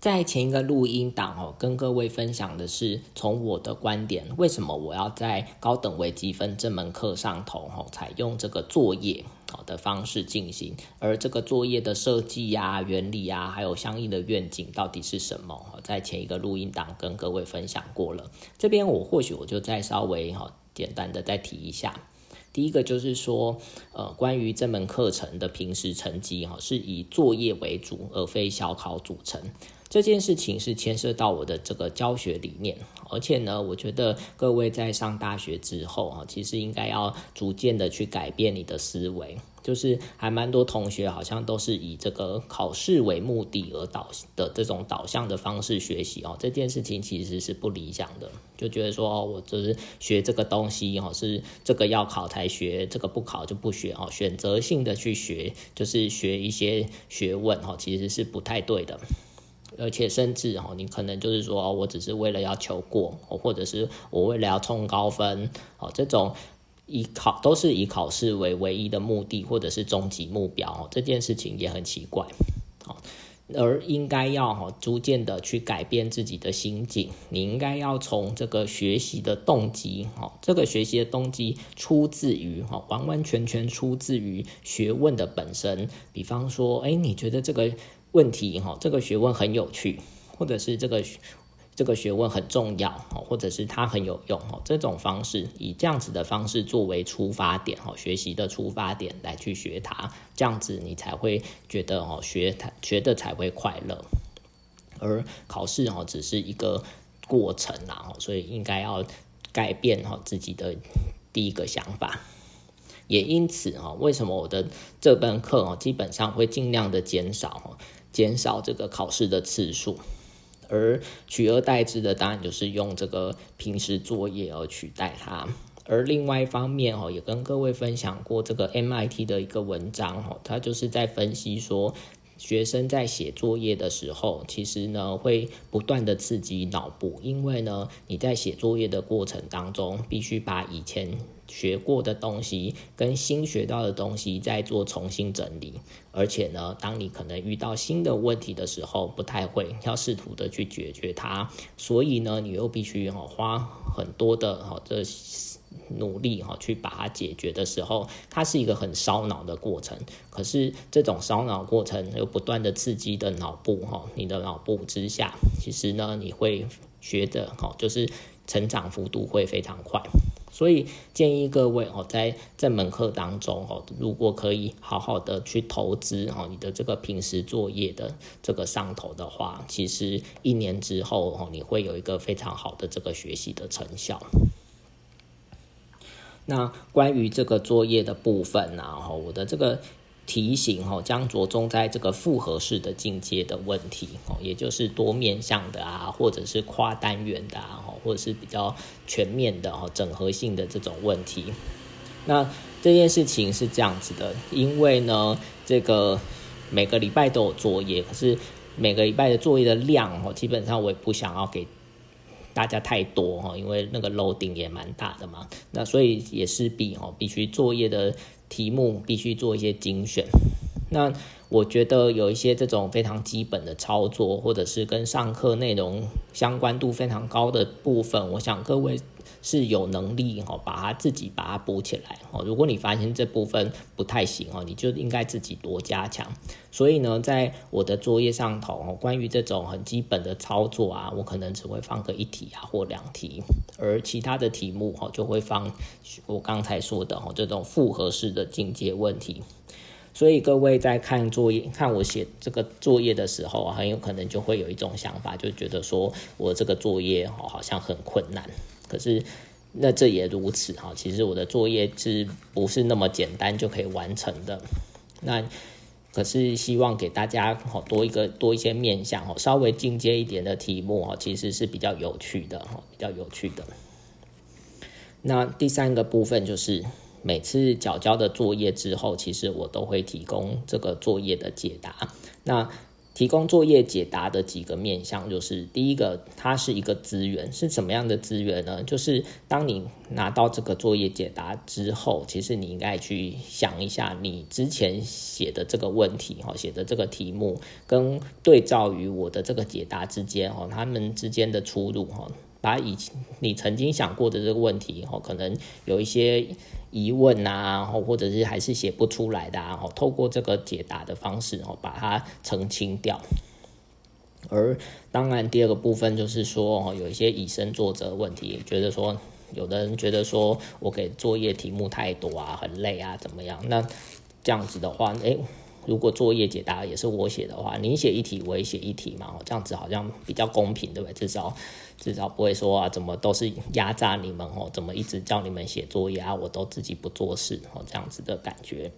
在前一个录音档哦，跟各位分享的是从我的观点，为什么我要在高等微积分这门课上头哦，采用这个作业好的方式进行，而这个作业的设计呀、原理啊，还有相应的愿景到底是什么？在前一个录音档跟各位分享过了，这边我或许我就再稍微哈简单的再提一下。第一个就是说，呃，关于这门课程的平时成绩哈，是以作业为主，而非小考组成。这件事情是牵涉到我的这个教学理念，而且呢，我觉得各位在上大学之后啊，其实应该要逐渐的去改变你的思维，就是还蛮多同学好像都是以这个考试为目的而导的这种导向的方式学习哦，这件事情其实是不理想的，就觉得说哦，我就是学这个东西哦，是这个要考才学，这个不考就不学哦，选择性的去学，就是学一些学问哈，其实是不太对的。而且甚至哦，你可能就是说，我只是为了要求过，或者是我为了要冲高分，哦，这种以考都是以考试为唯一的目的，或者是终极目标，这件事情也很奇怪，哦，而应该要哈逐渐的去改变自己的心境，你应该要从这个学习的动机，哈，这个学习的动机出自于哈，完完全全出自于学问的本身，比方说，哎，你觉得这个。问题哈，这个学问很有趣，或者是这个这个学问很重要或者是它很有用这种方式以这样子的方式作为出发点学习的出发点来去学它，这样子你才会觉得哦，学它学的才会快乐。而考试哦，只是一个过程啊，所以应该要改变哈自己的第一个想法。也因此哈，为什么我的这门课哦，基本上会尽量的减少减少这个考试的次数，而取而代之的当然就是用这个平时作业而取代它。而另外一方面哦，也跟各位分享过这个 MIT 的一个文章哦，它就是在分析说。学生在写作业的时候，其实呢会不断的刺激脑部，因为呢你在写作业的过程当中，必须把以前学过的东西跟新学到的东西再做重新整理，而且呢，当你可能遇到新的问题的时候，不太会要试图的去解决它，所以呢，你又必须哈花很多的哈这。努力哈去把它解决的时候，它是一个很烧脑的过程。可是这种烧脑过程又不断的刺激的脑部哈，你的脑部之下，其实呢你会学着哈，就是成长幅度会非常快。所以建议各位哦，在这门课当中哦，如果可以好好的去投资哦，你的这个平时作业的这个上头的话，其实一年之后哦，你会有一个非常好的这个学习的成效。那关于这个作业的部分呢？哈，我的这个提醒哦，将着重在这个复合式的进阶的问题哦，也就是多面向的啊，或者是跨单元的啊，或者是比较全面的哦，整合性的这种问题。那这件事情是这样子的，因为呢，这个每个礼拜都有作业，可是每个礼拜的作业的量哦，基本上我也不想要给。大家太多哈，因为那个楼顶也蛮大的嘛，那所以也是必哦，必须作业的题目必须做一些精选。那我觉得有一些这种非常基本的操作，或者是跟上课内容相关度非常高的部分，我想各位。是有能力哈，把它自己把它补起来哦。如果你发现这部分不太行哦，你就应该自己多加强。所以呢，在我的作业上头哦，关于这种很基本的操作啊，我可能只会放个一题啊或两题，而其他的题目哈就会放我刚才说的哈这种复合式的进阶问题。所以各位在看作业、看我写这个作业的时候，很有可能就会有一种想法，就觉得说我这个作业哦好像很困难。可是，那这也如此哈。其实我的作业是不是那么简单就可以完成的？那可是希望给大家哈多一个多一些面向哈，稍微进阶一点的题目哈，其实是比较有趣的哈，比较有趣的。那第三个部分就是每次缴交的作业之后，其实我都会提供这个作业的解答。那提供作业解答的几个面向，就是第一个，它是一个资源，是什么样的资源呢？就是当你拿到这个作业解答之后，其实你应该去想一下，你之前写的这个问题，哈，写的这个题目，跟对照于我的这个解答之间，哈，他们之间的出入，哈。把以前你曾经想过的这个问题，哦，可能有一些疑问啊，或或者是还是写不出来的啊，哦，透过这个解答的方式，哦，把它澄清掉。而当然，第二个部分就是说，哦，有一些以身作则问题，觉得说，有的人觉得说我给作业题目太多啊，很累啊，怎么样？那这样子的话，诶。如果作业解答也是我写的话，你写一题，我也写一题嘛，这样子好像比较公平，对不对？至少至少不会说啊，怎么都是压榨你们哦，怎么一直叫你们写作业啊，我都自己不做事哦，这样子的感觉。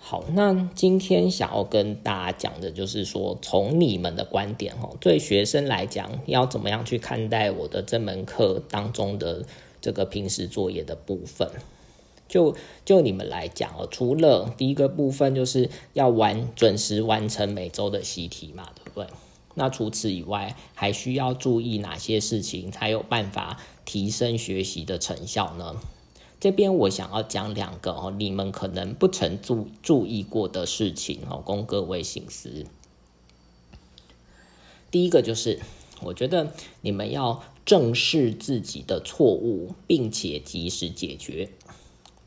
好，那今天想要跟大家讲的就是说，从你们的观点哦，对学生来讲，要怎么样去看待我的这门课当中的这个平时作业的部分？就就你们来讲哦，除了第一个部分就是要完准时完成每周的习题嘛，对不对？那除此以外，还需要注意哪些事情才有办法提升学习的成效呢？这边我想要讲两个哦，你们可能不曾注注意过的事情哦，供各位醒思。第一个就是，我觉得你们要正视自己的错误，并且及时解决。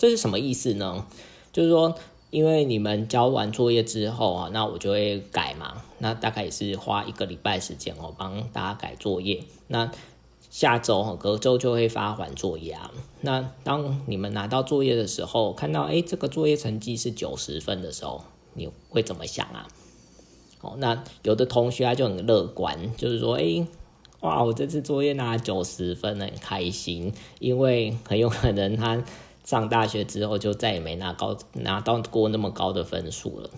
这是什么意思呢？就是说，因为你们交完作业之后啊，那我就会改嘛。那大概也是花一个礼拜时间哦，帮大家改作业。那下周哈，隔周就会发还作业啊。那当你们拿到作业的时候，看到哎，这个作业成绩是九十分的时候，你会怎么想啊？哦，那有的同学他就很乐观，就是说，哎，哇，我这次作业拿九十分，很开心，因为很有可能他。上大学之后就再也没拿高拿到过那么高的分数了，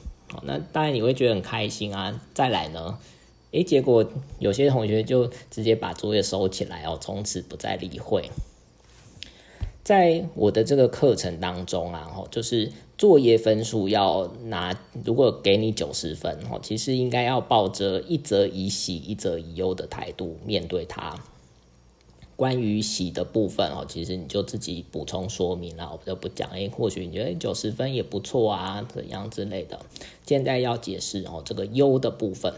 那当然你会觉得很开心啊。再来呢，诶，结果有些同学就直接把作业收起来哦，从此不再理会。在我的这个课程当中啊，吼，就是作业分数要拿，如果给你九十分，吼，其实应该要抱着一则以喜，一则以忧的态度面对它。关于喜的部分哦，其实你就自己补充说明了，我就不讲。哎，或许你觉得九十分也不错啊，怎样之类的。现在要解释哦，这个优的部分，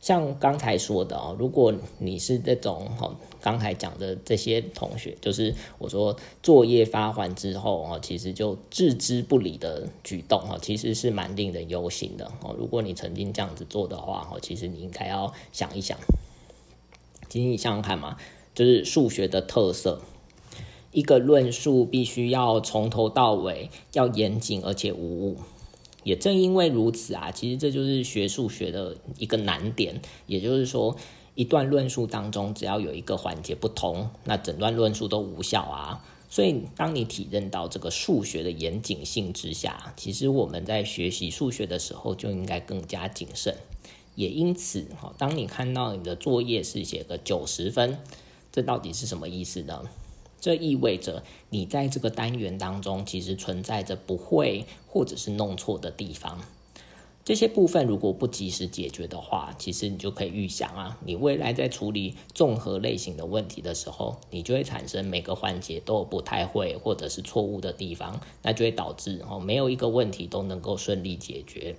像刚才说的哦，如果你是这种哦，刚才讲的这些同学，就是我说作业发还之后哦，其实就置之不理的举动哦，其实是蛮令人忧心的哦。如果你曾经这样子做的话哦，其实你应该要想一想。其实你想想看嘛。就是数学的特色，一个论述必须要从头到尾要严谨而且无误。也正因为如此啊，其实这就是学数学的一个难点。也就是说，一段论述当中，只要有一个环节不通，那整段论述都无效啊。所以，当你体认到这个数学的严谨性之下，其实我们在学习数学的时候就应该更加谨慎。也因此，哈，当你看到你的作业是写个九十分。这到底是什么意思呢？这意味着你在这个单元当中，其实存在着不会或者是弄错的地方。这些部分如果不及时解决的话，其实你就可以预想啊，你未来在处理综合类型的问题的时候，你就会产生每个环节都有不太会或者是错误的地方，那就会导致哦，没有一个问题都能够顺利解决。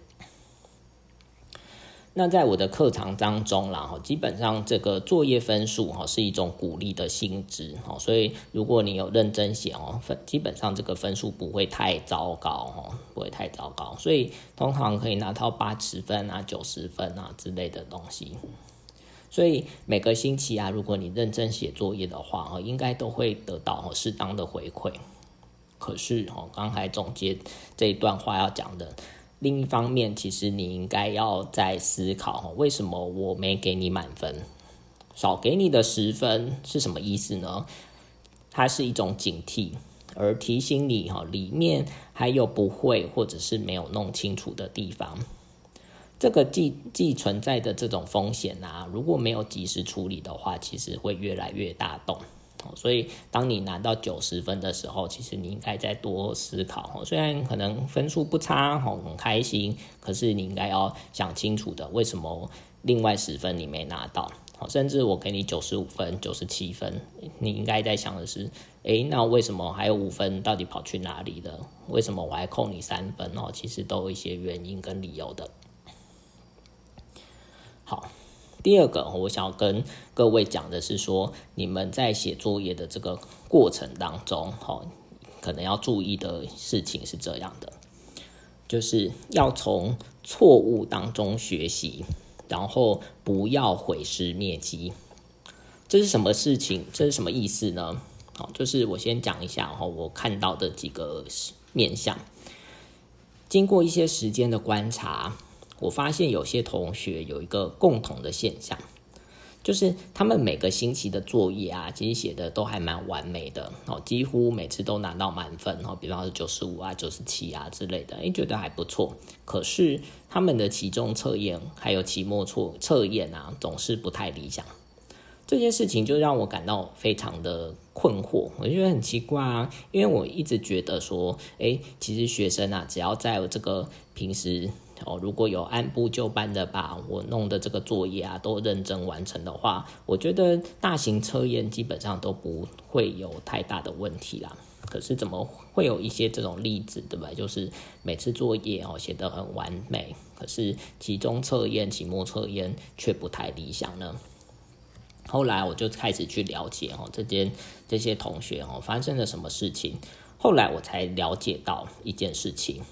那在我的课堂当中啦，哈，基本上这个作业分数哈是一种鼓励的性质，哈，所以如果你有认真写哦，分基本上这个分数不会太糟糕，哈，不会太糟糕，所以通常可以拿到八十分啊、九十分啊之类的东西。所以每个星期啊，如果你认真写作业的话，哈，应该都会得到适当的回馈。可是，哈，刚才总结这一段话要讲的。另一方面，其实你应该要在思考为什么我没给你满分，少给你的十分是什么意思呢？它是一种警惕，而提醒你哈，里面还有不会或者是没有弄清楚的地方。这个既既存在的这种风险啊，如果没有及时处理的话，其实会越来越大洞。所以当你拿到九十分的时候，其实你应该再多思考。哦虽然可能分数不差，哦很开心，可是你应该要想清楚的，为什么另外十分你没拿到？甚至我给你九十五分、九十七分，你应该在想的是：诶，那为什么还有五分到底跑去哪里了？为什么我还扣你三分？哦，其实都有一些原因跟理由的。好。第二个，我想要跟各位讲的是说，你们在写作业的这个过程当中，哈，可能要注意的事情是这样的，就是要从错误当中学习，然后不要毁尸灭迹。这是什么事情？这是什么意思呢？好，就是我先讲一下哈，我看到的几个面相，经过一些时间的观察。我发现有些同学有一个共同的现象，就是他们每个星期的作业啊，其实写的都还蛮完美的哦，几乎每次都拿到满分哦，比方说九十五啊、九十七啊之类的，诶，觉得还不错。可是他们的期中测验还有期末测测验啊，总是不太理想。这件事情就让我感到非常的困惑，我觉得很奇怪啊，因为我一直觉得说，诶，其实学生啊，只要在这个平时。哦，如果有按部就班的把我弄的这个作业啊都认真完成的话，我觉得大型测验基本上都不会有太大的问题啦。可是怎么会有一些这种例子，对吧？就是每次作业哦写得很完美，可是期中测验、期末测验却不太理想呢？后来我就开始去了解哦，这间这些同学哦发生了什么事情。后来我才了解到一件事情。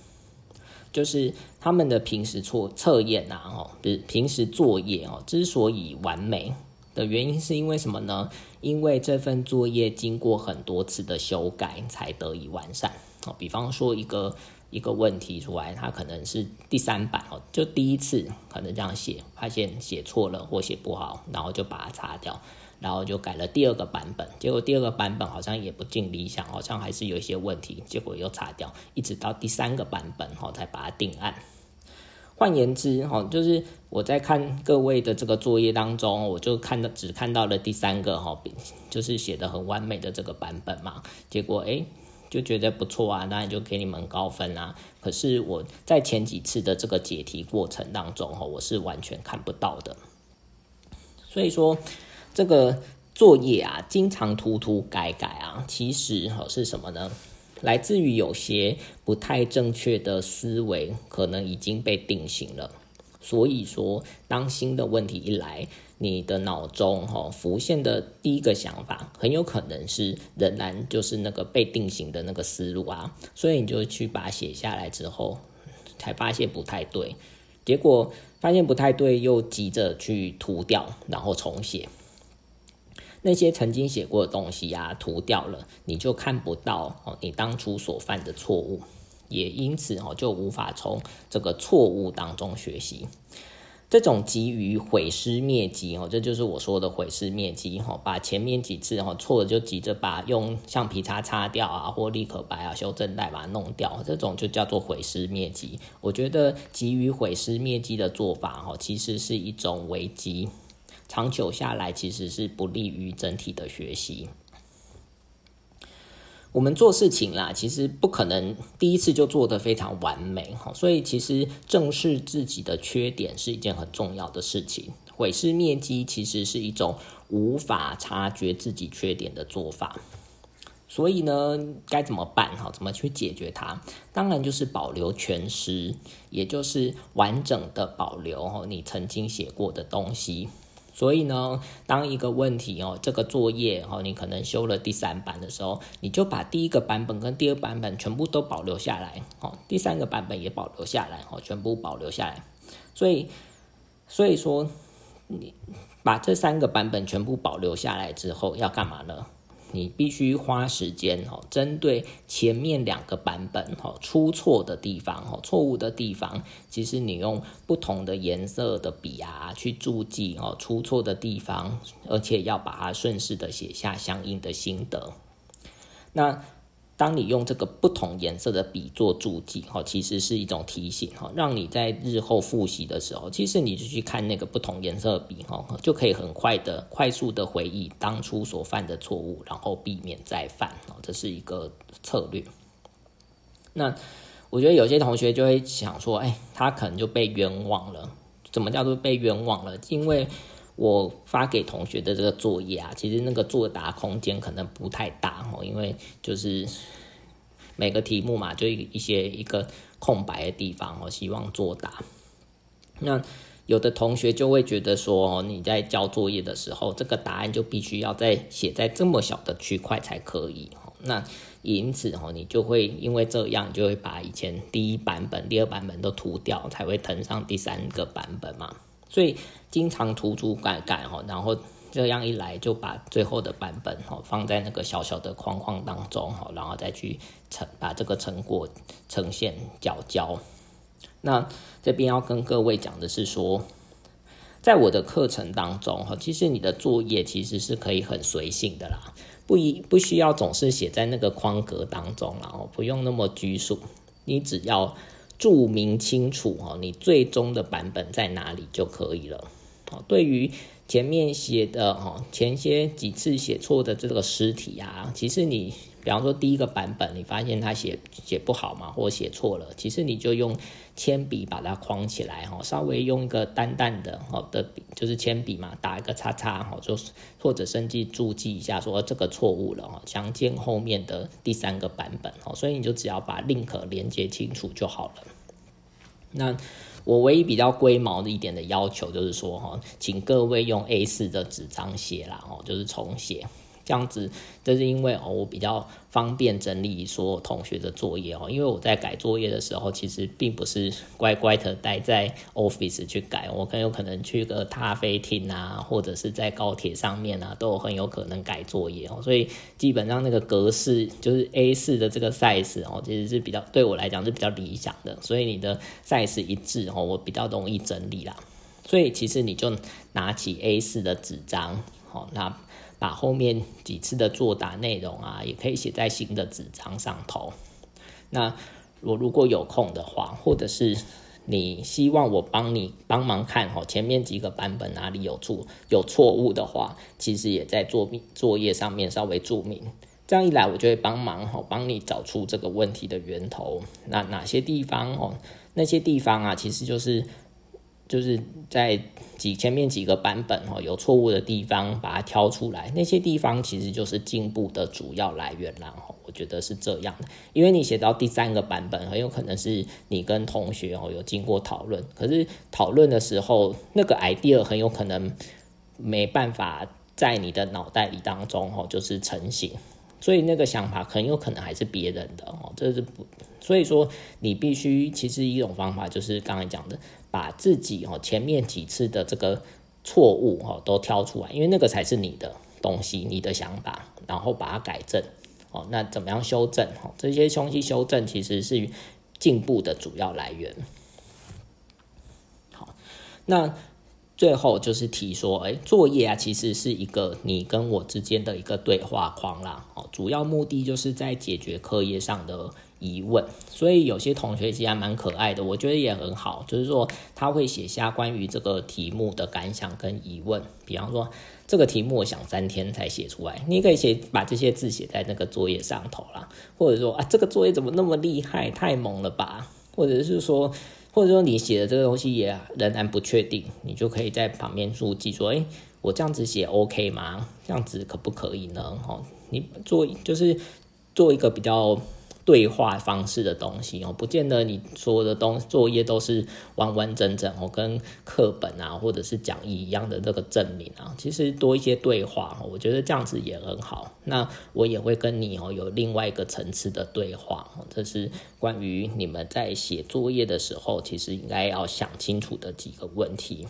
就是他们的平时测测验啊，哦，不是平时作业哦，之所以完美的原因是因为什么呢？因为这份作业经过很多次的修改才得以完善。哦，比方说一个一个问题出来，它可能是第三版哦，就第一次可能这样写，发现写错了或写不好，然后就把它擦掉。然后就改了第二个版本，结果第二个版本好像也不尽理想，好像还是有一些问题，结果又擦掉，一直到第三个版本哈才把它定案。换言之哈，就是我在看各位的这个作业当中，我就看到只看到了第三个哈，就是写的很完美的这个版本嘛，结果诶就觉得不错啊，当然就给你们高分啊。可是我在前几次的这个解题过程当中哈，我是完全看不到的，所以说。这个作业啊，经常涂涂改改啊，其实哈是什么呢？来自于有些不太正确的思维，可能已经被定型了。所以说，当新的问题一来，你的脑中哈浮现的第一个想法，很有可能是仍然就是那个被定型的那个思路啊。所以你就去把它写下来之后，才发现不太对，结果发现不太对，又急着去涂掉，然后重写。那些曾经写过的东西呀，涂掉了，你就看不到哦，你当初所犯的错误，也因此哦，就无法从这个错误当中学习。这种急于毁尸灭迹哦，这就是我说的毁尸灭迹哈，把前面几次哈错了就急着把用橡皮擦擦掉啊，或立可白啊、修正带把它弄掉，这种就叫做毁尸灭迹。我觉得急于毁尸灭迹的做法哈，其实是一种危机。长久下来，其实是不利于整体的学习。我们做事情啦，其实不可能第一次就做得非常完美哈，所以其实正视自己的缺点是一件很重要的事情。毁尸灭迹其实是一种无法察觉自己缺点的做法。所以呢，该怎么办哈？怎么去解决它？当然就是保留全诗，也就是完整的保留你曾经写过的东西。所以呢，当一个问题哦，这个作业哦，你可能修了第三版的时候，你就把第一个版本跟第二版本全部都保留下来，哦，第三个版本也保留下来，哦，全部保留下来。所以，所以说，你把这三个版本全部保留下来之后，要干嘛呢？你必须花时间哦，针对前面两个版本哦出错的地方哦错误的地方，其实你用不同的颜色的笔啊去注记哦出错的地方，而且要把它顺势的写下相应的心得。那。当你用这个不同颜色的笔做注记，哈，其实是一种提醒，哈，让你在日后复习的时候，其实你就去看那个不同颜色的笔，哈，就可以很快的、快速的回忆当初所犯的错误，然后避免再犯，哦，这是一个策略。那我觉得有些同学就会想说，哎，他可能就被冤枉了。怎么叫做被冤枉了？因为我发给同学的这个作业啊，其实那个作答空间可能不太大哦，因为就是每个题目嘛，就一些一个空白的地方哦，希望作答。那有的同学就会觉得说，你在交作业的时候，这个答案就必须要在写在这么小的区块才可以哦。那因此哦，你就会因为这样，就会把以前第一版本、第二版本都涂掉，才会腾上第三个版本嘛。所以经常涂涂改改哈，然后这样一来就把最后的版本哈放在那个小小的框框当中哈，然后再去成把这个成果呈现交交。那这边要跟各位讲的是说，在我的课程当中哈，其实你的作业其实是可以很随性的啦，不一不需要总是写在那个框格当中，然后不用那么拘束，你只要。注明清楚哈，你最终的版本在哪里就可以了。哦，对于前面写的哈，前些几次写错的这个尸体啊，其实你。比方说第一个版本，你发现他写写不好嘛，或写错了，其实你就用铅笔把它框起来哈，稍微用一个淡淡的哈的笔，就是铅笔嘛，打一个叉叉哈，就或者甚至注记一下说这个错误了哈，详见后面的第三个版本哈，所以你就只要把 link 连接清楚就好了。那我唯一比较龟毛的一点的要求就是说哈，请各位用 A 四的纸张写啦哦，就是重写。这样子，这是因为哦，我比较方便整理所有同学的作业哦。因为我在改作业的时候，其实并不是乖乖的待在 office 去改，我很有可能去个咖啡厅啊，或者是在高铁上面啊，都很有可能改作业哦。所以基本上那个格式就是 A 四的这个 size 哦，其实是比较对我来讲是比较理想的。所以你的 size 一致哦，我比较容易整理啦。所以其实你就拿起 A 四的纸张，好那。把后面几次的作答内容啊，也可以写在新的纸张上头。那我如果有空的话，或者是你希望我帮你帮忙看哈，前面几个版本哪里有错有错误的话，其实也在作作业上面稍微注明。这样一来，我就会帮忙哈，帮你找出这个问题的源头。那哪些地方哦？那些地方啊，其实就是。就是在几前面几个版本哦，有错误的地方，把它挑出来。那些地方其实就是进步的主要来源然后我觉得是这样的，因为你写到第三个版本，很有可能是你跟同学哦有经过讨论，可是讨论的时候，那个 idea 很有可能没办法在你的脑袋里当中哦，就是成型。所以那个想法很有可能还是别人的哦，这是不，所以说你必须其实一种方法就是刚才讲的，把自己哦前面几次的这个错误哦都挑出来，因为那个才是你的东西，你的想法，然后把它改正哦。那怎么样修正哦？这些东西修正其实是进步的主要来源。好，那。最后就是提说，哎，作业啊，其实是一个你跟我之间的一个对话框啦。哦，主要目的就是在解决课业上的疑问。所以有些同学其实还蛮可爱的，我觉得也很好。就是说他会写下关于这个题目的感想跟疑问。比方说这个题目我想三天才写出来，你可以写把这些字写在那个作业上头啦。或者说啊，这个作业怎么那么厉害，太猛了吧？或者是说。或者说你写的这个东西也仍然不确定，你就可以在旁边注记说：“哎，我这样子写 OK 吗？这样子可不可以呢？”哦，你做就是做一个比较。对话方式的东西哦，不见得你所有的东作业都是完完整整哦，跟课本啊或者是讲义一样的这个证明啊，其实多一些对话哦，我觉得这样子也很好。那我也会跟你哦有另外一个层次的对话哦，这是关于你们在写作业的时候，其实应该要想清楚的几个问题。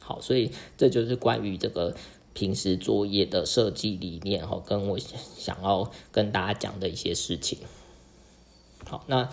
好，所以这就是关于这个平时作业的设计理念哦，跟我想要跟大家讲的一些事情。好，那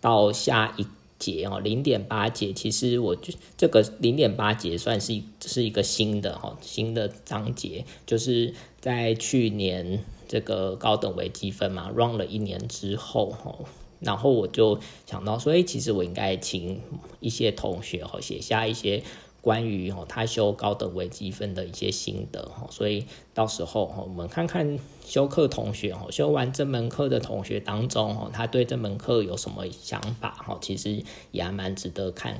到下一节哦，零点八节，其实我就这个零点八节算是是一个新的哈新的章节，就是在去年这个高等微积分嘛，run 了一年之后，哦，然后我就想到说，哎，其实我应该请一些同学哦写下一些。关于哦，他修高等微积分的一些心得哈，所以到时候哈，我们看看修课同学哦，修完这门课的同学当中哦，他对这门课有什么想法哈？其实也还蛮值得看